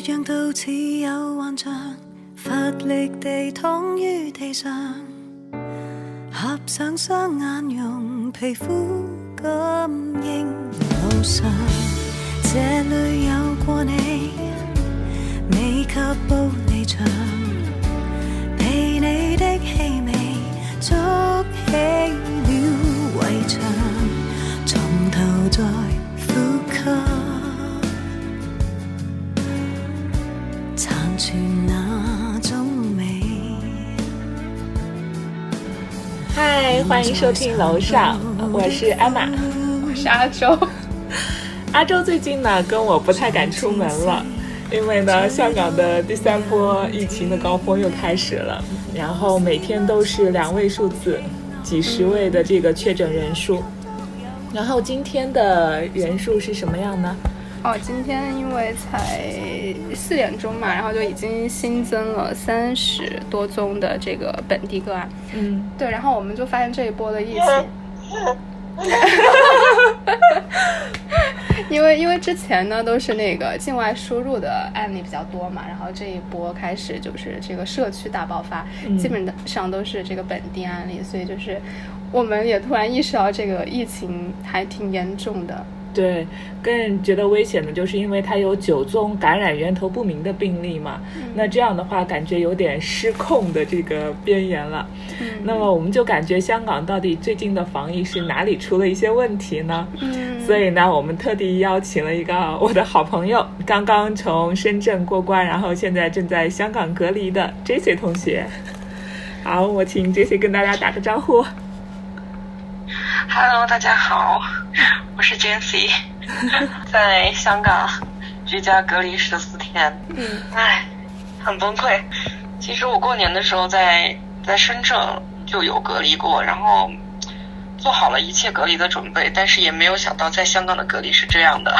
倔强到似有幻象，乏力地躺于地上，合上双眼，用皮肤感应路上，这里有过你，未及步离场，被你的气味筑起欢迎收听楼上，我是艾玛，我是阿周。阿周最近呢，跟我不太敢出门了，因为呢，香港的第三波疫情的高峰又开始了，然后每天都是两位数字，几十位的这个确诊人数。然后今天的人数是什么样呢？哦，今天因为才四点钟嘛，然后就已经新增了三十多宗的这个本地个案。嗯，对，然后我们就发现这一波的疫情，因为因为之前呢都是那个境外输入的案例比较多嘛，然后这一波开始就是这个社区大爆发，嗯、基本上都是这个本地案例，所以就是我们也突然意识到这个疫情还挺严重的。对，更觉得危险的就是因为它有九宗感染源头不明的病例嘛，嗯、那这样的话感觉有点失控的这个边缘了。嗯，那么我们就感觉香港到底最近的防疫是哪里出了一些问题呢？嗯，所以呢，我们特地邀请了一个我的好朋友，刚刚从深圳过关，然后现在正在香港隔离的 Jessie 同学。好，我请 Jessie 跟大家打个招呼。Hello，大家好，我是 Jency，在香港居家隔离十四天，嗯，唉，很崩溃。其实我过年的时候在在深圳就有隔离过，然后做好了一切隔离的准备，但是也没有想到在香港的隔离是这样的。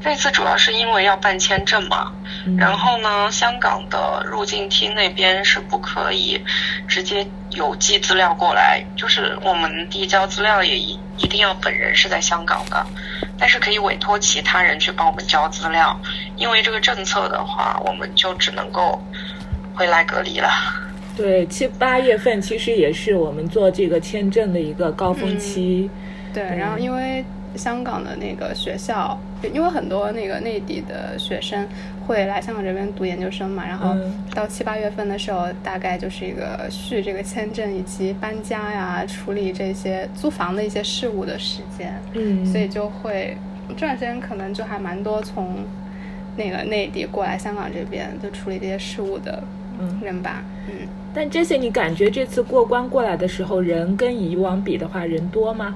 这次主要是因为要办签证嘛，然后呢，香港的入境厅那边是不可以直接邮寄资料过来，就是我们递交资料也一一定要本人是在香港的，但是可以委托其他人去帮我们交资料，因为这个政策的话，我们就只能够回来隔离了。对，七八月份其实也是我们做这个签证的一个高峰期。嗯、对，然后因为。香港的那个学校，因为很多那个内地的学生会来香港这边读研究生嘛，然后到七八月份的时候，大概就是一个续这个签证以及搬家呀、处理这些租房的一些事务的时间。嗯，所以就会这段时间可能就还蛮多从那个内地过来香港这边就处理这些事务的人吧。嗯，嗯，但这些你感觉这次过关过来的时候，人跟以往比的话，人多吗？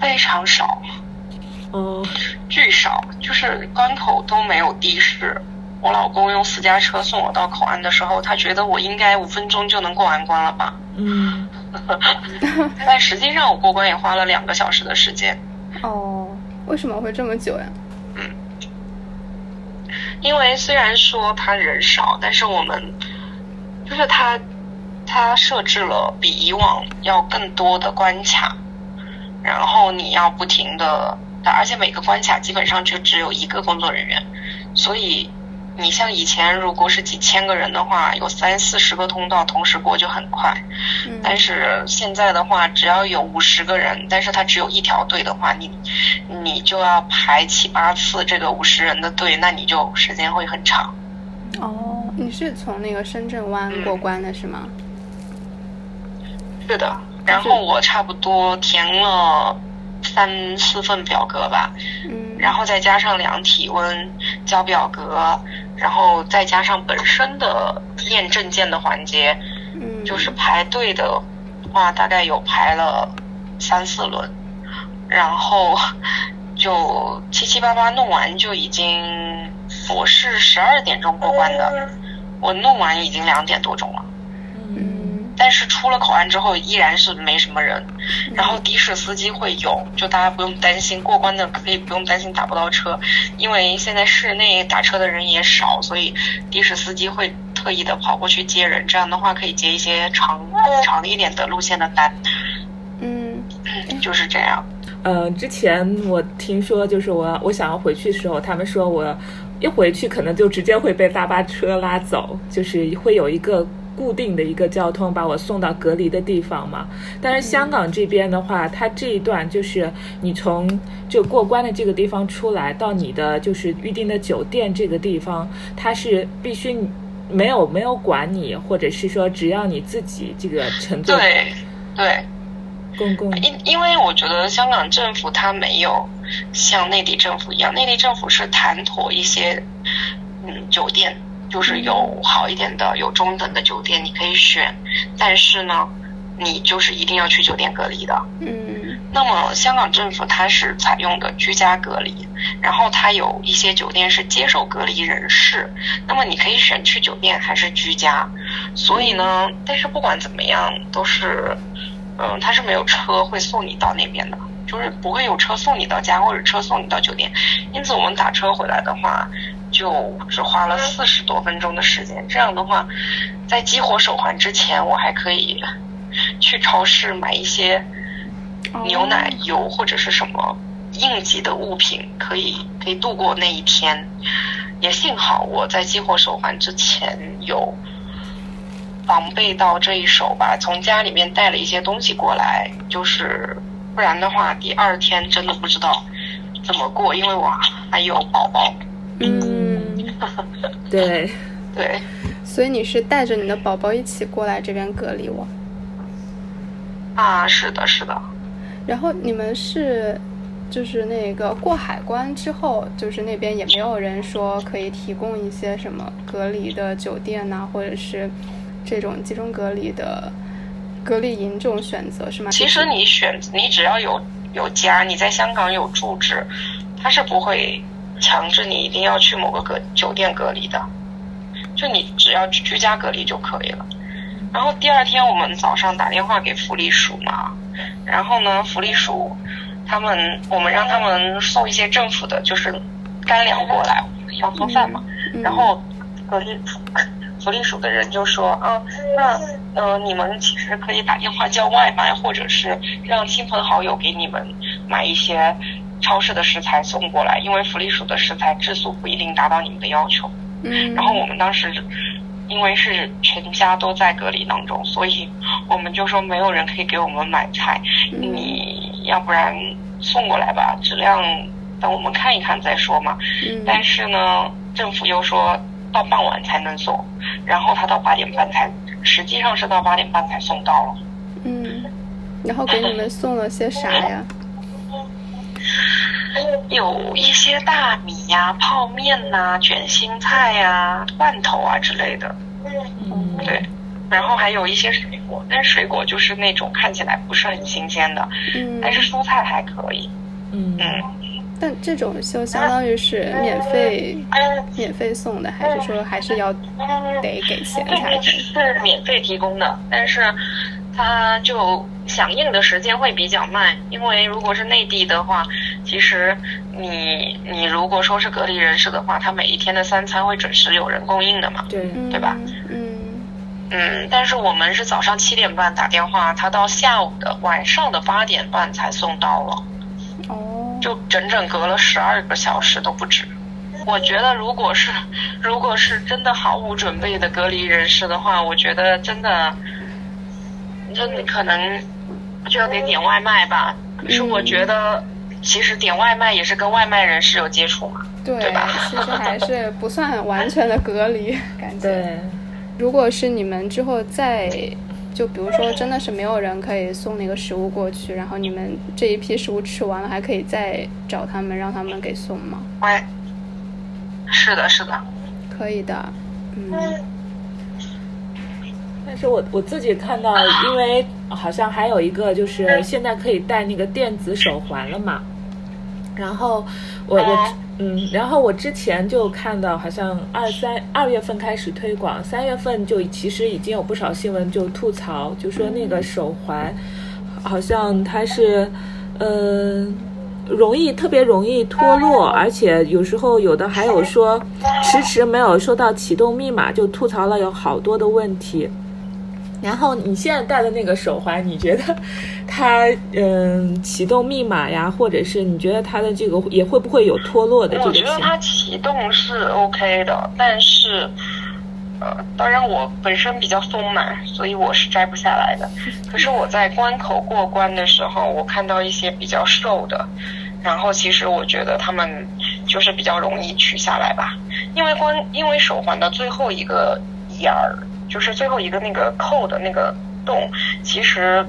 非常少，嗯，巨少，就是关口都没有的士。我老公用私家车送我到口岸的时候，他觉得我应该五分钟就能过完关了吧？嗯，但实际上我过关也花了两个小时的时间。哦，为什么会这么久呀？嗯，因为虽然说他人少，但是我们就是他，他设置了比以往要更多的关卡。然后你要不停的，而且每个关卡基本上就只有一个工作人员，所以你像以前如果是几千个人的话，有三四十个通道同时过就很快。嗯。但是现在的话，只要有五十个人，但是他只有一条队的话，你你就要排七八次这个五十人的队，那你就时间会很长。哦，你是从那个深圳湾过关的是吗？嗯，是的。然后我差不多填了三四份表格吧，嗯，然后再加上量体温、交表格，然后再加上本身的验证件的环节，嗯，就是排队的话，大概有排了三四轮，然后就七七八八弄完就已经，我是十二点钟过关的，我弄完已经两点多钟了。但是出了口岸之后依然是没什么人，然后的士司机会有，就大家不用担心过关的可以不用担心打不到车，因为现在市内打车的人也少，所以的士司机会特意的跑过去接人，这样的话可以接一些长长一点的路线的单。嗯，就是这样。呃，之前我听说，就是我我想要回去的时候，他们说我一回去可能就直接会被大巴车拉走，就是会有一个。固定的一个交通把我送到隔离的地方嘛，但是香港这边的话，它这一段就是你从就过关的这个地方出来到你的就是预定的酒店这个地方，它是必须没有没有管你，或者是说只要你自己这个乘坐对对公共因因为我觉得香港政府它没有像内地政府一样，内地政府是谈妥一些嗯酒店。就是有好一点的，有中等的酒店你可以选，但是呢，你就是一定要去酒店隔离的。嗯。那么香港政府它是采用的居家隔离，然后它有一些酒店是接受隔离人士，那么你可以选去酒店还是居家。所以呢，但是不管怎么样，都是，嗯，它是没有车会送你到那边的，就是不会有车送你到家或者车送你到酒店。因此我们打车回来的话。就只花了四十多分钟的时间。这样的话，在激活手环之前，我还可以去超市买一些牛奶、油或者是什么应急的物品，可以可以度过那一天。也幸好我在激活手环之前有防备到这一手吧，从家里面带了一些东西过来，就是不然的话，第二天真的不知道怎么过，因为我还有宝宝。嗯，对，对，所以你是带着你的宝宝一起过来这边隔离我？啊，是的，是的。然后你们是，就是那个过海关之后，就是那边也没有人说可以提供一些什么隔离的酒店呐、啊，或者是这种集中隔离的隔离营这种选择是吗？其实你选，你只要有有家，你在香港有住址，他是不会。强制你一定要去某个隔酒店隔离的，就你只要居家隔离就可以了。然后第二天我们早上打电话给福利署嘛，然后呢，福利署他们我们让他们送一些政府的，就是干粮过来，要做饭嘛。然后隔离福利署的人就说啊，那呃你们其实可以打电话叫外卖，或者是让亲朋好友给你们买一些。超市的食材送过来，因为福利署的食材质素不一定达到你们的要求。嗯。然后我们当时，因为是全家都在隔离当中，所以我们就说没有人可以给我们买菜，嗯、你要不然送过来吧，质量等我们看一看再说嘛。嗯。但是呢，政府又说到傍晚才能送，然后他到八点半才，实际上是到八点半才送到了。嗯。然后给你们送了些啥呀？有一些大米呀、啊、泡面呐、啊、卷心菜呀、啊、罐头啊之类的。嗯，对，然后还有一些水果，但是水果就是那种看起来不是很新鲜的。嗯，但是蔬菜还可以。嗯嗯，但这种就相当于是免费、免费送的，还是说还是要得给钱才？是免费提供的，但是它就。响应的时间会比较慢，因为如果是内地的话，其实你你如果说是隔离人士的话，他每一天的三餐会准时有人供应的嘛，对对吧？嗯嗯，但是我们是早上七点半打电话，他到下午的晚上的八点半才送到了，哦，就整整隔了十二个小时都不止。我觉得如果是 如果是真的毫无准备的隔离人士的话，我觉得真的，真的可能。就要得点外卖吧，可是我觉得，其实点外卖也是跟外卖人士有接触嘛，对，对吧？其实还是不算完全的隔离，感觉。对。如果是你们之后再，就比如说真的是没有人可以送那个食物过去，然后你们这一批食物吃完了，还可以再找他们让他们给送吗？喂，是的，是的，可以的，嗯。但是我我自己看到，因为好像还有一个就是现在可以戴那个电子手环了嘛，然后我我嗯，然后我之前就看到好像二三二月份开始推广，三月份就其实已经有不少新闻就吐槽，就说那个手环好像它是嗯、呃、容易特别容易脱落，而且有时候有的还有说迟迟没有收到启动密码，就吐槽了有好多的问题。然后你现在戴的那个手环，你觉得它嗯启动密码呀，或者是你觉得它的这个也会不会有脱落的这个？我觉得它启动是 OK 的，但是呃，当然我本身比较松满，所以我是摘不下来的。可是我在关口过关的时候，我看到一些比较瘦的，然后其实我觉得他们就是比较容易取下来吧，因为关因为手环的最后一个眼儿。就是最后一个那个扣的那个洞，其实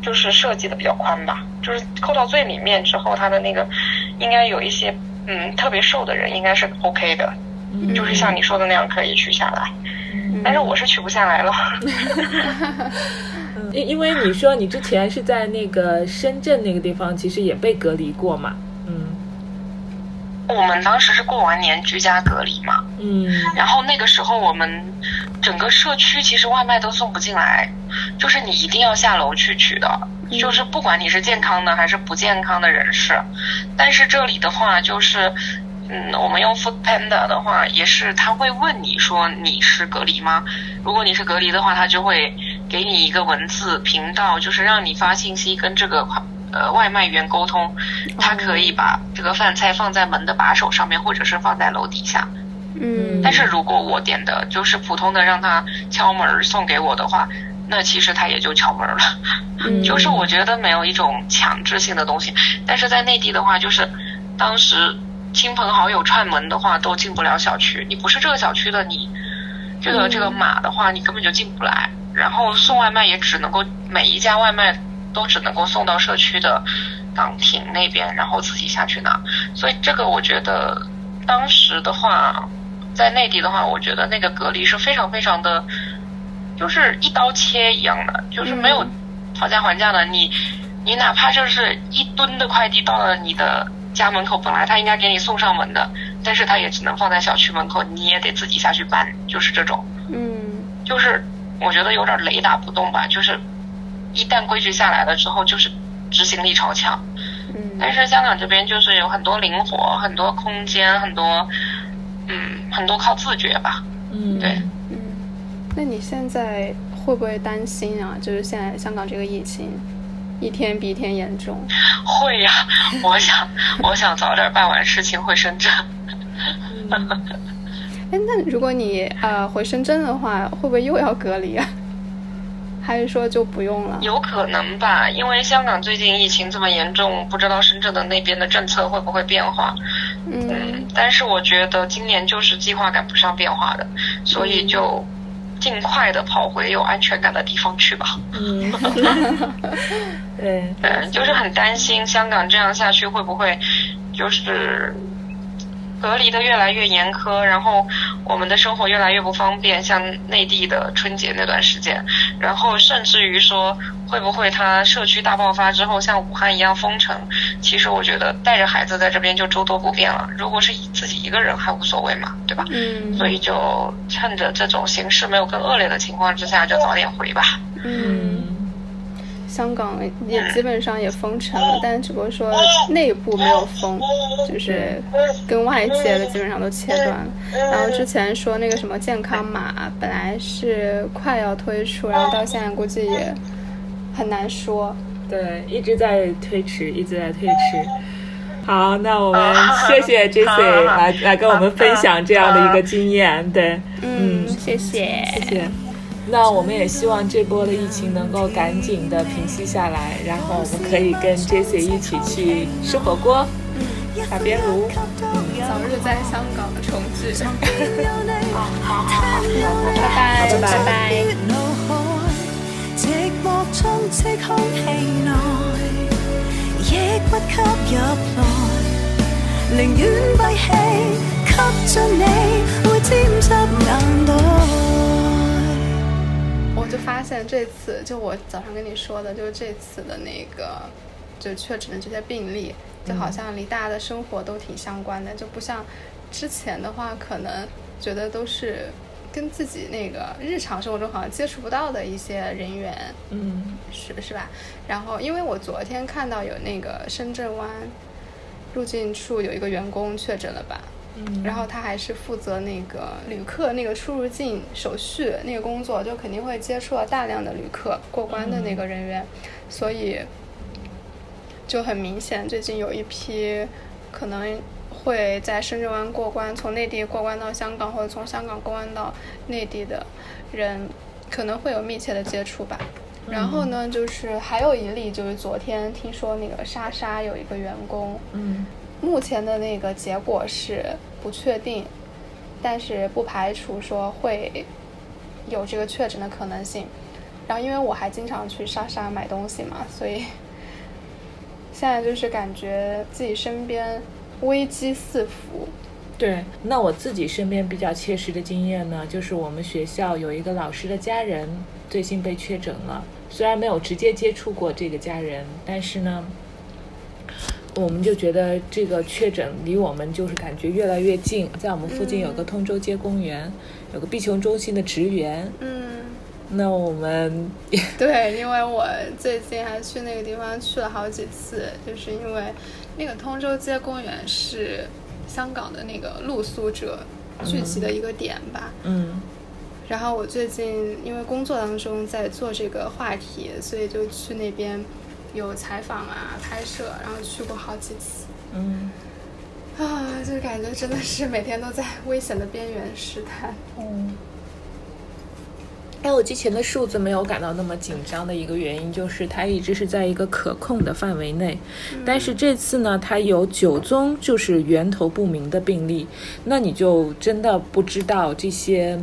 就是设计的比较宽吧。就是扣到最里面之后，它的那个应该有一些嗯特别瘦的人应该是 OK 的，嗯、就是像你说的那样可以取下来。嗯、但是我是取不下来了。因因为你说你之前是在那个深圳那个地方，其实也被隔离过嘛。我们当时是过完年居家隔离嘛，嗯，然后那个时候我们整个社区其实外卖都送不进来，就是你一定要下楼去取的，就是不管你是健康的还是不健康的人士，但是这里的话就是，嗯，我们用 Food Panda 的话也是他会问你说你是隔离吗？如果你是呃，外卖员沟通，他可以把这个饭菜放在门的把手上面，或者是放在楼底下。嗯，但是如果我点的就是普通的，让他敲门送给我的话，那其实他也就敲门了。嗯，就是我觉得没有一种强制性的东西。但是在内地的话，就是当时亲朋好友串门的话，都进不了小区。你不是这个小区的，你这个这个码的话，你根本就进不来。然后送外卖也只能够每一家外卖。都只能够送到社区的岗亭那边，然后自己下去拿。所以这个我觉得，当时的话，在内地的话，我觉得那个隔离是非常非常的，就是一刀切一样的，就是没有讨价还价的。你你哪怕就是一吨的快递到了你的家门口，本来他应该给你送上门的，但是他也只能放在小区门口，你也得自己下去搬，就是这种。嗯，就是我觉得有点雷打不动吧，就是。一旦规矩下来了之后，就是执行力超强。嗯，但是香港这边就是有很多灵活，很多空间，很多，嗯，很多靠自觉吧。嗯，对。嗯，那你现在会不会担心啊？就是现在香港这个疫情一天比一天严重。会呀，我想，我想早点办完事情回深圳。哎、嗯，那如果你呃回深圳的话，会不会又要隔离啊？还是说就不用了？有可能吧，因为香港最近疫情这么严重，不知道深圳的那边的政策会不会变化。嗯，嗯，但是我觉得今年就是计划赶不上变化的，所以就尽快的跑回有安全感的地方去吧。嗯，对，嗯，就是很担心香港这样下去会不会就是。隔离的越来越严苛，然后我们的生活越来越不方便，像内地的春节那段时间，然后甚至于说会不会他社区大爆发之后像武汉一样封城？其实我觉得带着孩子在这边就诸多不便了。如果是自己一个人还无所谓嘛，对吧？嗯。所以就趁着这种形势没有更恶劣的情况之下，就早点回吧。嗯。香港也基本上也封城了，但只不过说内部没有封，就是跟外界的基本上都切断了。然后之前说那个什么健康码本来是快要推出，然后到现在估计也很难说。对，一直在推迟，一直在推迟。好，那我们 谢谢 Jessie 来来跟我们分享这样的一个经验。对，嗯，谢谢，谢谢。那我们也希望这波的疫情能够赶紧的平息下来，然后我们可以跟 Jessie 一起去吃火锅，嗯，打边炉，嗯，早日在香港重聚。好好好，拜。拜，拜。拜，拜拜。我就发现这次，就我早上跟你说的，就是这次的那个，就确诊的这些病例，就好像离大家的生活都挺相关的，就不像之前的话，可能觉得都是跟自己那个日常生活中好像接触不到的一些人员，嗯，是是吧？然后，因为我昨天看到有那个深圳湾入境处有一个员工确诊了吧。嗯，然后他还是负责那个旅客那个出入境手续那个工作，就肯定会接触了大量的旅客过关的那个人员，嗯、所以就很明显，最近有一批可能会在深圳湾过关，从内地过关到香港，或者从香港过关到内地的人，可能会有密切的接触吧。嗯、然后呢，就是还有一例，就是昨天听说那个莎莎有一个员工，嗯。目前的那个结果是不确定，但是不排除说会有这个确诊的可能性。然后因为我还经常去莎莎买东西嘛，所以现在就是感觉自己身边危机四伏。对，那我自己身边比较切实的经验呢，就是我们学校有一个老师的家人最近被确诊了，虽然没有直接接触过这个家人，但是呢。我们就觉得这个确诊离我们就是感觉越来越近，在我们附近有个通州街公园，嗯、有个币穷中心的职员。嗯，那我们 对，因为我最近还去那个地方去了好几次，就是因为那个通州街公园是香港的那个露宿者聚集的一个点吧。嗯。然后我最近因为工作当中在做这个话题，所以就去那边。有采访啊，拍摄，然后去过好几次。嗯，啊，就感觉真的是每天都在危险的边缘试探。嗯。哎，我之前的数字没有感到那么紧张的一个原因，就是它一直是在一个可控的范围内。嗯。但是这次呢，它有九宗就是源头不明的病例，那你就真的不知道这些。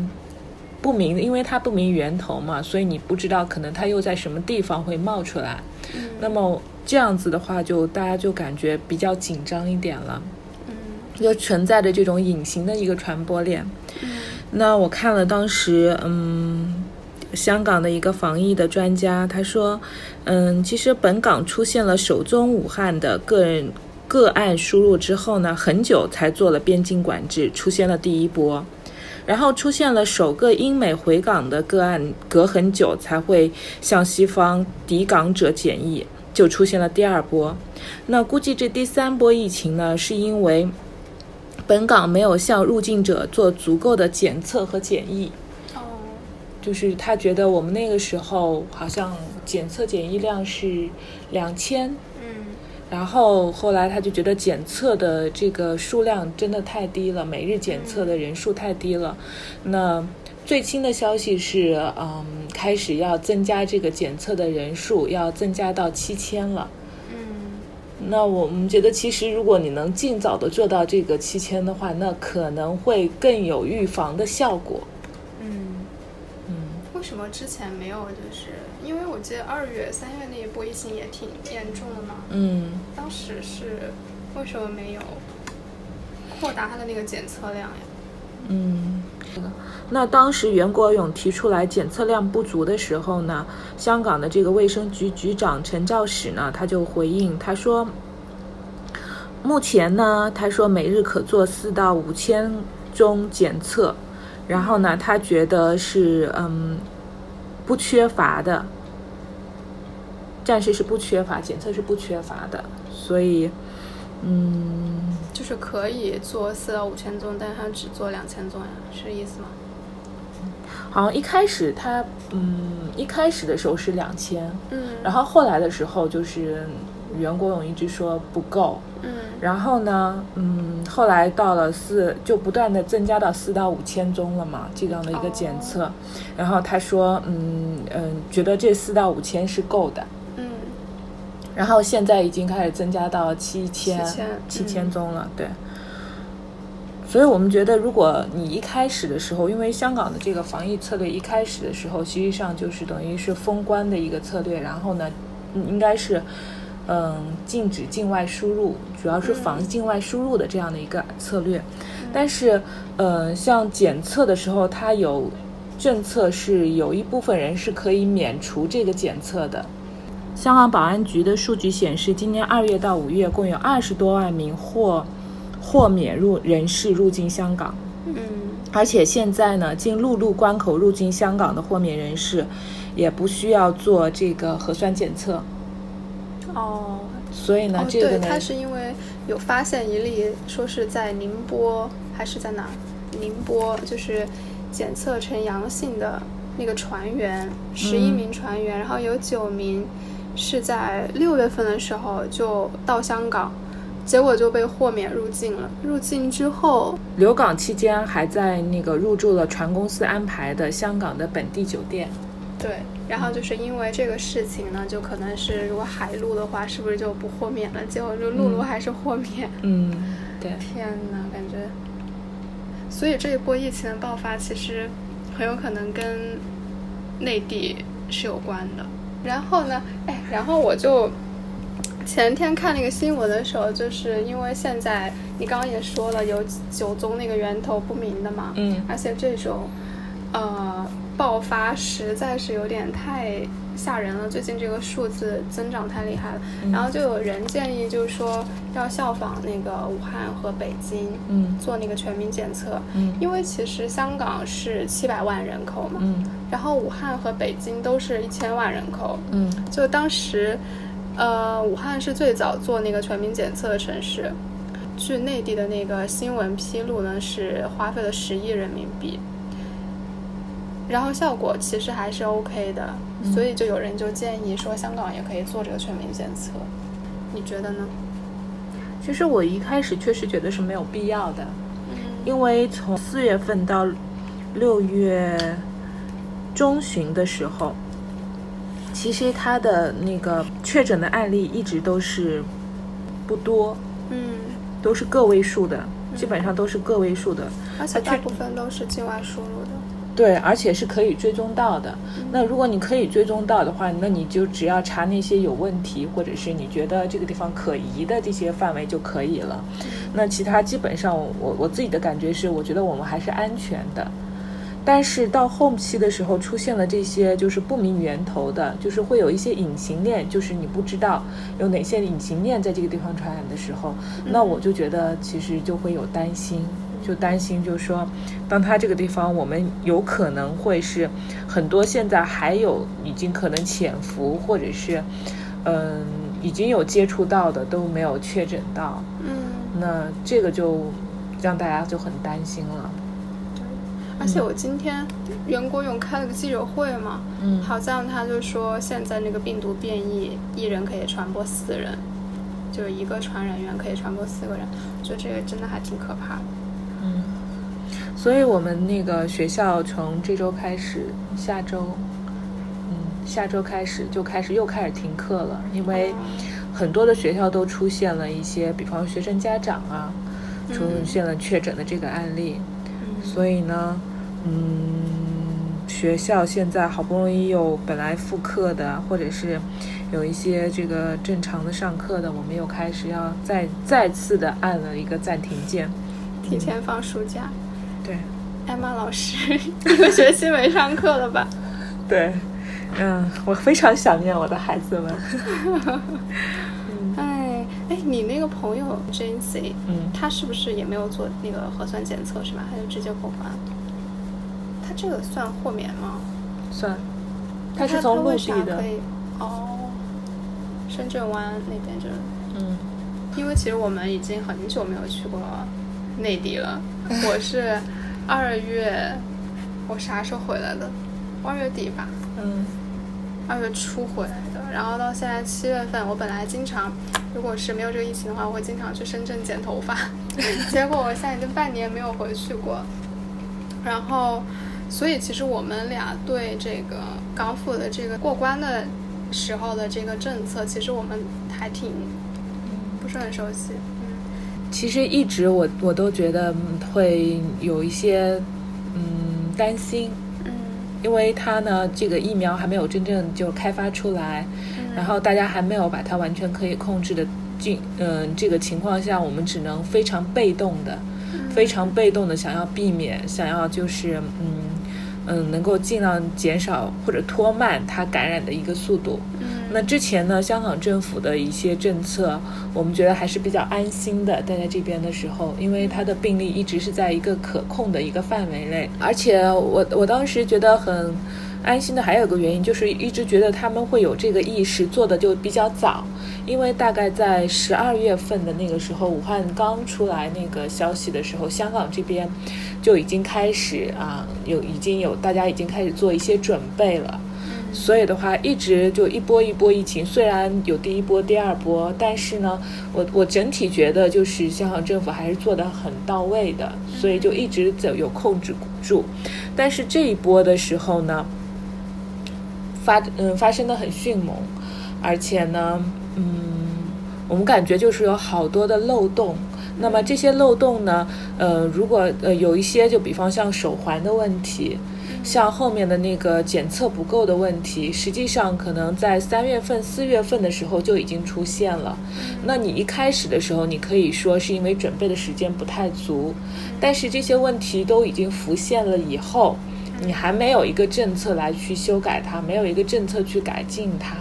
不明，因为它不明源头嘛，所以你不知道可能它又在什么地方会冒出来。嗯。那么这样子的话，就大家就感觉比较紧张一点了。嗯。就存在着这种隐形的一个传播链。嗯。那我看了当时，嗯，香港的一个防疫的专家，他说，嗯，其实本港出现了首宗武汉的个人个案输入之后呢，很久才做了边境管制，出现了第一波。然后出现了首个英美回港的个案，隔很久才会向西方抵港者检疫，就出现了第二波。那估计这第三波疫情呢，是因为本港没有向入境者做足够的检测和检疫。哦，就是他觉得我们那个时候好像检测检疫量是两千。然后后来他就觉得检测的这个数量真的太低了，每日检测的人数太低了。那最新的消息是，嗯，开始要增加这个检测的人数，要增加到七千了。嗯，那我们觉得，其实如果你能尽早的做到这个七千的话，那可能会更有预防的效果。嗯嗯，为什么之前没有就是？因为我记得二月、三月那一波疫情也挺严重的嘛。嗯。当时是为什么没有扩大它的那个检测量呀？嗯，那当时袁国勇提出来检测量不足的时候呢，香港的这个卫生局局长陈肇始呢，他就回应他说，目前呢，他说每日可做四到五千宗检测，然后呢，他觉得是嗯不缺乏的。暂时是不缺乏，检测是不缺乏的，所以，嗯，就是可以做四到五千宗，但是他只做两千宗呀，是这意思吗？好像一开始他，嗯，一开始的时候是两千，嗯，然后后来的时候就是袁国勇一直说不够，嗯，然后呢，嗯，后来到了四，就不断的增加到四到五千宗了嘛，这样的一个检测，哦，然后他说，嗯嗯，觉得这四到五千是够的。然后现在已经开始增加到七千七千宗了，对。所以我们觉得，如果你一开始的时候，因为香港的这个防疫策略一开始的时候，实际上就是等于是封关的一个策略，然后呢，应该是嗯禁止境外输入，主要是防境外输入的这样的一个策略。但是，嗯，像检测的时候，它有政策是有一部分人是可以免除这个检测的。香港保安局的数据显示，今年二月到五月，共有二十多万名获豁免入人士入境香港。嗯，而且现在呢，经陆路关口入境香港的豁免人士，也不需要做这个核酸检测。哦，所以呢，哦、这个呢，对，他是因为有发现一例，说是在宁波还是在哪？宁波就是检测呈阳性的那个船员，十一名船员，嗯、然后有九名是在六月份的时候就到香港，结果就被豁免入境了。入境之后，留港期间还在那个入住了船公司安排的香港的本地酒店。对。然后就是因为这个事情呢，就可能是如果海陆的话，是不是就不豁免了？结果就陆路还是豁免。嗯，对。天哪，感觉。所以这一波疫情的爆发，其实很有可能跟内地是有关的。然后呢，哎，然后我就前天看那个新闻的时候，就是因为现在你刚刚也说了，有九宗那个源头不明的嘛。嗯。而且这种，呃。爆发实在是有点太吓人了，最近这个数字增长太厉害了。嗯、然后就有人建议，就是说要效仿那个武汉和北京，嗯，做那个全民检测，嗯，因为其实香港是七百万人口嘛，嗯，然后武汉和北京都是一千万人口，嗯，就当时，呃，武汉是最早做那个全民检测的城市，据内地的那个新闻披露呢，是花费了十亿人民币。然后效果其实还是 OK 的，嗯，所以就有人就建议说香港也可以做这个全民检测，你觉得呢？其实我一开始确实觉得是没有必要的，嗯，因为从四月份到六月中旬的时候，其实他的那个确诊的案例一直都是不多，嗯，都是个位数的，基本上都是个位数的，而且大部分都是境外输入的。对，而且是可以追踪到的。那如果你可以追踪到的话，那你就只要查那些有问题，或者是你觉得这个地方可疑的这些范围就可以了。那其他基本上我，我我自己的感觉是，我觉得我们还是安全的。但是到后期的时候，出现了这些就是不明源头的，就是会有一些隐形链，就是你不知道有哪些隐形链在这个地方传染的时候，那我就觉得其实就会有担心。就担心，就是说，当他这个地方，我们有可能会是很多现在还有已经可能潜伏，或者是，嗯，已经有接触到的都没有确诊到，嗯，那这个就让大家就很担心了。对，而且我今天袁国勇开了个记者会嘛，嗯，好像他就说现在那个病毒变异，一人可以传播四人，就是一个传染源可以传播四个人，就这个真的还挺可怕的。嗯，所以我们那个学校从这周开始，下周，嗯，下周开始就开始又开始停课了，因为很多的学校都出现了一些，比方学生家长啊，出现了确诊的这个案例，嗯，所以呢，嗯，学校现在好不容易有本来复课的，或者是有一些这个正常的上课的，我们又开始要再再次的按了一个暂停键。提前放暑假，嗯、对，艾玛老师一个学期没上课了吧？对，嗯，我非常想念我的孩子们。嗯、哎哎，你那个朋友 Jancy，嗯，他是不是也没有做那个核酸检测是吧？他就直接过关？他这个算豁免吗？算，他是从陆地的。可以哦，深圳湾那边就是，嗯，因为其实我们已经很久没有去过。内地了，我是二月，我啥时候回来的？二月底吧。嗯。二月初回来的，然后到现在七月份，我本来经常，如果是没有这个疫情的话，我会经常去深圳剪头发。结果我现在已经半年没有回去过。然后，所以其实我们俩对这个港府的这个过关的时候的这个政策，其实我们还挺不是很熟悉。其实一直我我都觉得会有一些嗯担心，嗯，因为它呢这个疫苗还没有真正就开发出来，嗯，然后大家还没有把它完全可以控制的进嗯这个情况下，我们只能非常被动的，嗯，非常被动的想要避免，想要就是嗯嗯能够尽量减少或者拖慢它感染的一个速度。那之前呢，香港政府的一些政策，我们觉得还是比较安心的。待在这边的时候，因为它的病例一直是在一个可控的一个范围内，而且我我当时觉得很安心的还有一个原因，就是一直觉得他们会有这个意识，做的就比较早，因为大概在十二月份的那个时候，武汉刚出来那个消息的时候，香港这边就已经开始啊，有已经有大家已经开始做一些准备了。所以的话，一直就一波一波疫情，虽然有第一波、第二波，但是呢，我我整体觉得就是香港政府还是做得很到位的，所以就一直走有控制住。但是这一波的时候呢，发嗯发生的很迅猛，而且呢，嗯，我们感觉就是有好多的漏洞。那么这些漏洞呢，呃，如果呃有一些，就比方像手环的问题。像后面的那个检测不够的问题，实际上可能在三月份、四月份的时候就已经出现了。那你一开始的时候，你可以说是因为准备的时间不太足，但是这些问题都已经浮现了以后，你还没有一个政策来去修改它，没有一个政策去改进它，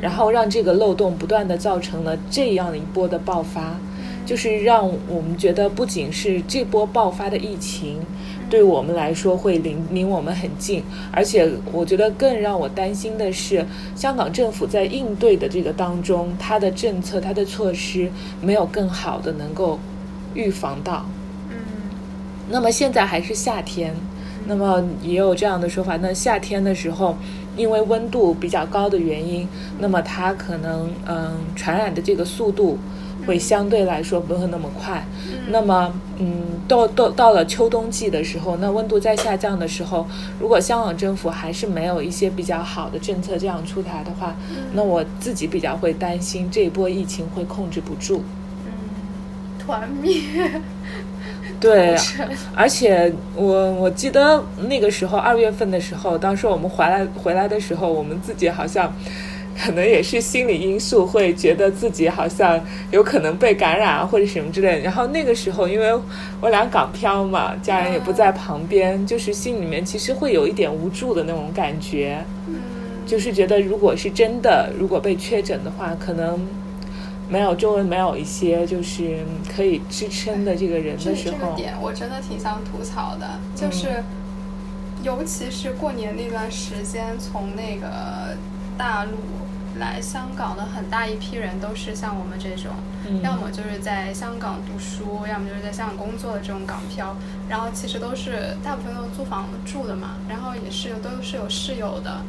然后让这个漏洞不断地造成了这样一波的爆发，就是让我们觉得不仅是这波爆发的疫情。对我们来说会离离我们很近，而且我觉得更让我担心的是，香港政府在应对的这个当中，它的政策、它的措施没有更好的能够预防到。嗯。那么现在还是夏天，那么也有这样的说法，那夏天的时候，因为温度比较高的原因，那么它可能嗯传染的这个速度。会相对来说不会那么快，嗯、那么，嗯，到到到了秋冬季的时候，那温度在下降的时候，如果香港政府还是没有一些比较好的政策这样出台的话，嗯、那我自己比较会担心这一波疫情会控制不住。嗯，团灭。对，而且我我记得那个时候二月份的时候，当时我们回来回来的时候，我们自己好像。可能也是心理因素，会觉得自己好像有可能被感染啊，或者什么之类。然后那个时候，因为我俩港漂嘛，家人也不在旁边，就是心里面其实会有一点无助的那种感觉。嗯，就是觉得如果是真的，如果被确诊的话，可能没有周围没有一些就是可以支撑的这个人的时候。这个点我真的挺想吐槽的，就是、嗯、尤其是过年那段时间，从那个大陆。来香港的很大一批人都是像我们这种，嗯、要么就是在香港读书，要么就是在香港工作的这种港漂，然后其实都是大部分都是租房住的嘛，然后也是都是有室友的。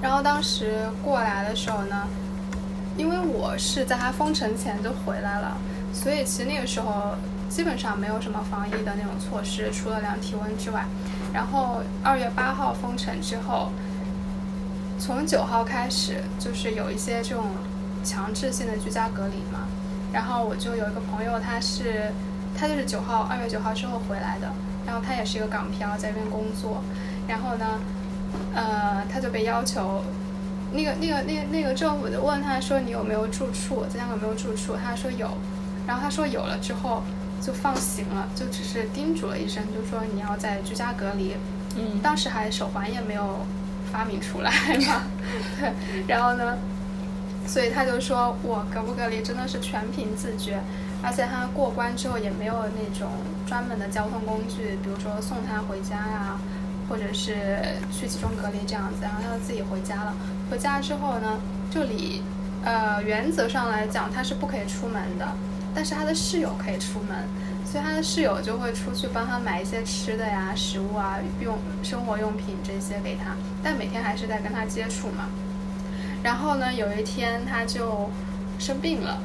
然后当时过来的时候呢，因为我是在他封城前就回来了，所以其实那个时候基本上没有什么防疫的那种措施，除了量体温之外。然后二月八号封城之后。从九号开始，就是有一些这种强制性的居家隔离嘛。然后我就有一个朋友，他是他就是九号二月九号之后回来的，然后他也是一个港漂，在这边工作。然后呢，呃，他就被要求，那个那个那个那个政府就问他说：“你有没有住处？在香港有没有住处？”他说有。然后他说有了之后就放行了，就只是叮嘱了一声，就说你要在居家隔离。嗯。当时还手环也没有。发明出来嘛，对，然后呢，所以他就说我隔不隔离真的是全凭自觉，而且他过关之后也没有那种专门的交通工具，比如说送他回家呀，或者是去集中隔离这样子，然后他就自己回家了。回家之后呢，就理呃原则上来讲他是不可以出门的，但是他的室友可以出门。所以他的室友就会出去帮他买一些吃的呀、食物啊、用生活用品这些给他，但每天还是在跟他接触嘛。然后呢，有一天他就生病了，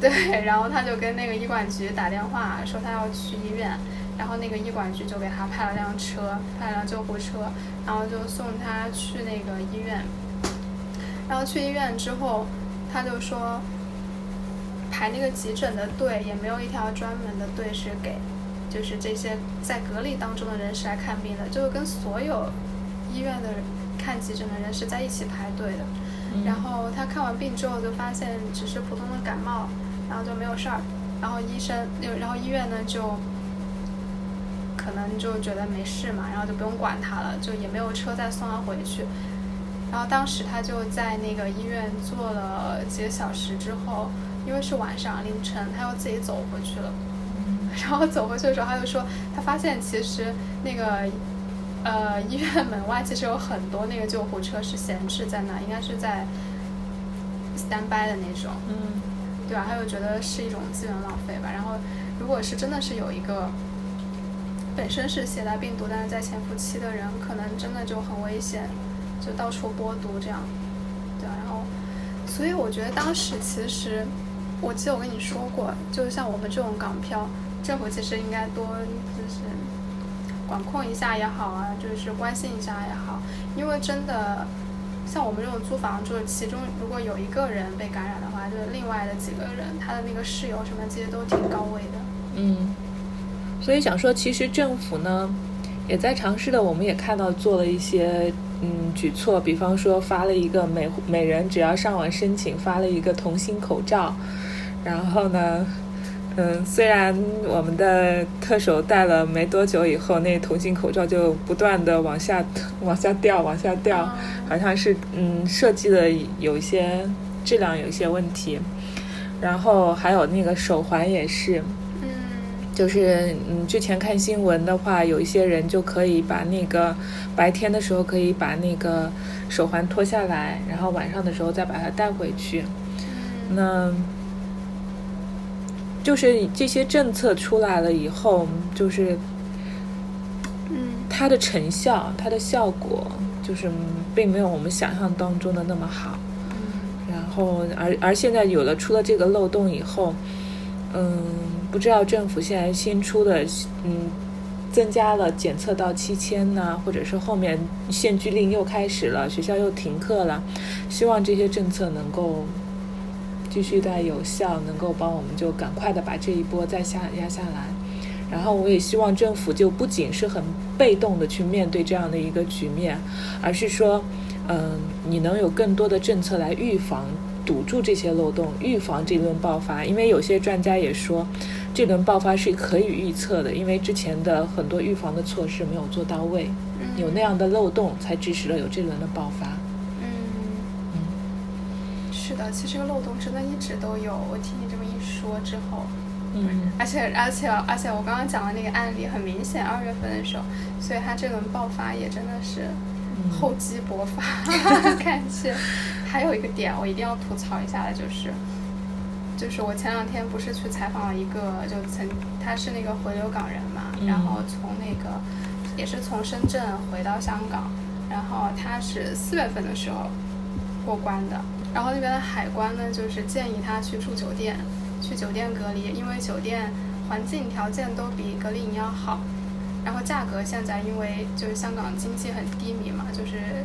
对，然后他就跟那个医管局打电话说他要去医院，然后那个医管局就给他派了辆车，派了辆救护车，然后就送他去那个医院。然后去医院之后，他就说。排那个急诊的队也没有一条专门的队是给，就是这些在隔离当中的人士来看病的，就跟所有医院的看急诊的人是在一起排队的。嗯。然后他看完病之后就发现只是普通的感冒，然后就没有事儿。然后医生，然后医院呢就可能就觉得没事嘛，然后就不用管他了，就也没有车再送他回去。然后当时他就在那个医院坐了几个小时之后。因为是晚上凌晨，他又自己走回去了。然后走回去的时候，他就说，他发现其实那个呃，医院门外其实有很多那个救护车是闲置在那，应该是在 stand by 的那种，嗯，对吧？他又觉得是一种资源浪费吧。然后，如果是真的是有一个本身是携带病毒，但是在潜伏期的人，可能真的就很危险，就到处播毒这样，对。然后，所以我觉得当时其实，我记得我跟你说过，就像我们这种港漂，政府其实应该多就是。管控一下也好啊，就是关心一下也好，因为真的，像我们这种租房住，其中如果有一个人被感染的话，就是另外的几个人，他的那个室友什么，这些都挺高危的。嗯，所以想说，其实政府呢，也在尝试的，我们也看到做了一些嗯举措，比方说发了一个每每人只要上网申请发了一个同心口罩，然后呢。嗯，虽然我们的特首戴了没多久以后，那同心口罩就不断的往下、往下掉、往下掉，好像是嗯设计的有一些质量有一些问题。然后还有那个手环也是，嗯，就是嗯之前看新闻的话，有一些人就可以把那个白天的时候可以把那个手环脱下来，然后晚上的时候再把它带回去。那。就是这些政策出来了以后，就是，嗯，它的成效，它的效果，就是并没有我们想象当中的那么好。嗯，然后，而而现在有了出了这个漏洞以后，嗯，不知道政府现在新出的，嗯，增加了检测到七千呢，或者是后面限聚令又开始了，学校又停课了，希望这些政策能够。继续在有效，能够帮我们就赶快的把这一波再下压下来，然后我也希望政府就不仅是很被动的去面对这样的一个局面，而是说，嗯，你能有更多的政策来预防、堵住这些漏洞，预防这轮爆发。因为有些专家也说，这轮爆发是可以预测的，因为之前的很多预防的措施没有做到位，有那样的漏洞，才致使了有这轮的爆发。嗯是的，其实这个漏洞真的一直都有。我听你这么一说之后，嗯，而且而且而且我刚刚讲的那个案例很明显，二月份的时候，所以它这轮爆发也真的是厚积薄发。感谢。还有一个点我一定要吐槽一下的就是，就是我前两天不是去采访了一个，就曾他是那个回流港人嘛，嗯、然后从那个也是从深圳回到香港，然后他是四月份的时候过关的。然后那边的海关呢，就是建议他去住酒店，去酒店隔离，因为酒店环境条件都比隔离营要好。然后价格现在因为就是香港经济很低迷嘛，就是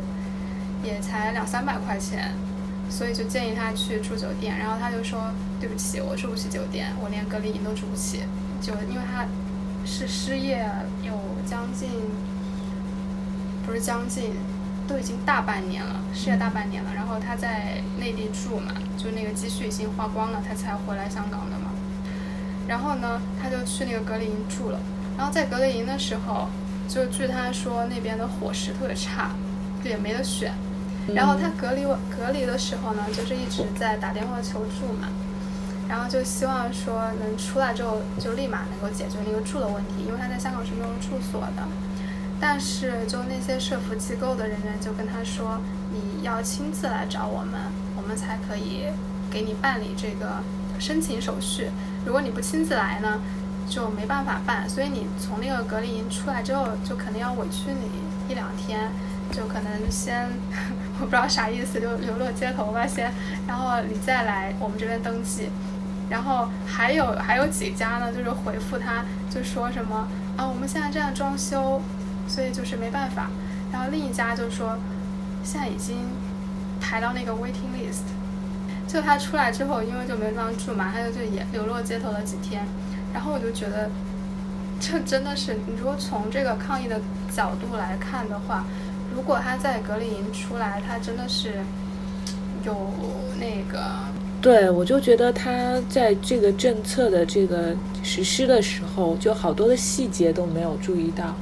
也才两三百块钱，所以就建议他去住酒店。然后他就说：“对不起，我住不起酒店，我连隔离营都住不起。”就因为他是失业有将近，不是将近。都已经大半年了，失业大半年了。然后他在内地住嘛，就那个积蓄已经花光了，他才回来香港的嘛。然后呢，他就去那个隔离营住了。然后在隔离营的时候，就据他说那边的伙食特别差，也没得选。然后他隔离隔离的时候呢，就是一直在打电话求助嘛。然后就希望说能出来之后就立马能够解决那个住的问题，因为他在香港是没有住所的。但是，就那些社服机构的人员就跟他说：“你要亲自来找我们，我们才可以给你办理这个申请手续。如果你不亲自来呢，就没办法办。所以你从那个隔离营出来之后，就可能要委屈你一两天，就可能先我不知道啥意思，就流落街头吧先，然后你再来我们这边登记。然后还有还有几家呢，就是回复他，就说什么啊，我们现在正在装修。”所以就是没办法，然后另一家就说，现在已经排到那个 waiting list。就他出来之后，因为就没地方住嘛，他就就也流落街头了几天。然后我就觉得，这真的是，你如果从这个抗疫的角度来看的话，如果他在隔离营出来，他真的是有那个。对，我就觉得他在这个政策的这个实施的时候，就好多的细节都没有注意到。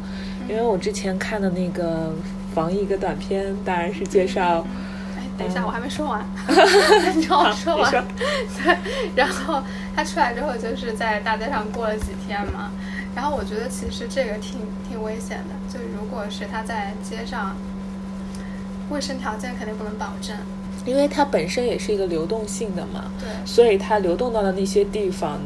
因为我之前看的那个防疫一个短片，当然是介绍。哎，等一下，嗯、我还没说完，你让我说完。对，然后他出来之后，就是在大街上过了几天嘛，然后我觉得其实这个挺挺危险的，就如果是他在街上，卫生条件肯定不能保证，因为它本身也是一个流动性的嘛，对，所以它流动到的那些地方，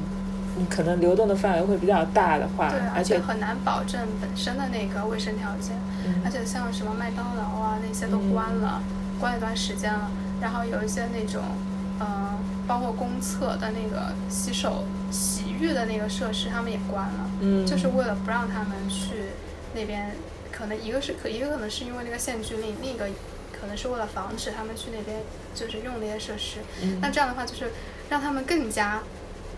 你可能流动的范围会比较大的话，对，而且很难保证本身的那个卫生条件，嗯、而且像什么麦当劳啊那些都关了，嗯、关一段时间了，然后有一些那种，嗯、呃，包括公厕的那个洗手。洗浴的那个设施，他们也关了，嗯，就是为了不让他们去那边。可能一个是可，一个可能是因为那个限聚令，另一个可能是为了防止他们去那边就是用那些设施。嗯，那这样的话，就是让他们更加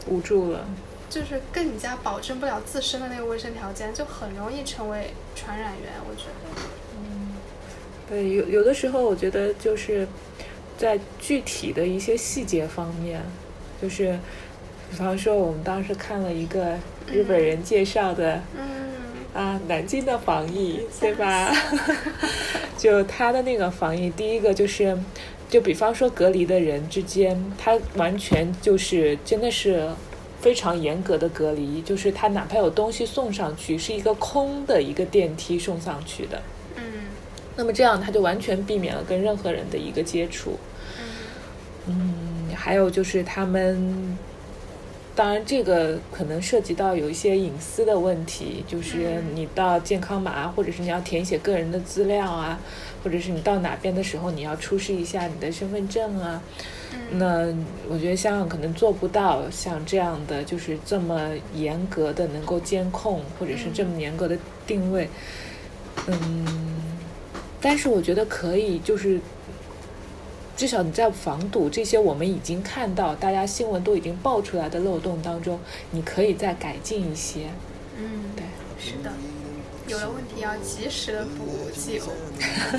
无助了，就是更加保证不了自身的那个卫生条件，就很容易成为传染源。我觉得，嗯，对，有有的时候，我觉得就是在具体的一些细节方面，就是。比方说，我们当时看了一个日本人介绍的，嗯，啊，南京的防疫，对吧？就他的那个防疫，第一个就是，就比方说隔离的人之间，他完全就是真的是非常严格的隔离，就是他哪怕有东西送上去，是一个空的一个电梯送上去的，嗯，那么这样他就完全避免了跟任何人的一个接触，嗯，还有就是他们。当然，这个可能涉及到有一些隐私的问题，就是你到健康码，或者是你要填写个人的资料啊，或者是你到哪边的时候你要出示一下你的身份证啊。那我觉得香港可能做不到像这样的，就是这么严格的能够监控，或者是这么严格的定位。嗯，但是我觉得可以，就是。至少你在防堵这些我们已经看到、大家新闻都已经爆出来的漏洞当中，你可以再改进一些。嗯，对，是的，有了问题要及时的补救。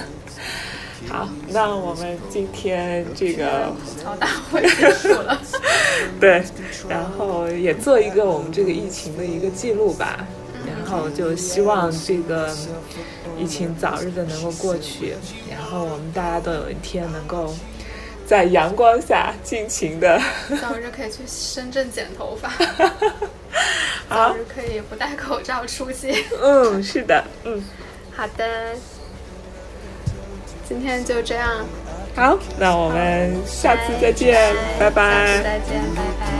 好，那我们今天这个吐槽大会结束了。对，然后也做一个我们这个疫情的一个记录吧。然后就希望这个疫情早日的能够过去，然后我们大家都有一天能够。在阳光下尽情的，早日可以去深圳剪头发，好早日可以不戴口罩出街。嗯，是的，嗯，好的，今天就这样，好，那我们下次再见，拜拜，拜拜，下次再见，拜拜。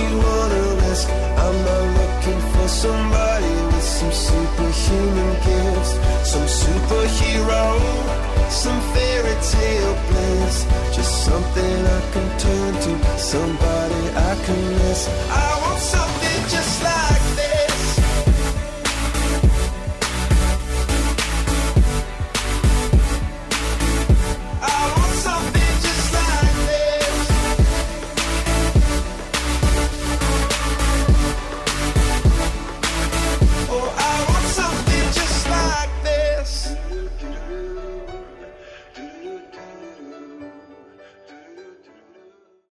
you wanna risk. I'm not looking for somebody with some superhuman gifts, some superhero, some fairy tale bliss. Just something I can turn to, somebody.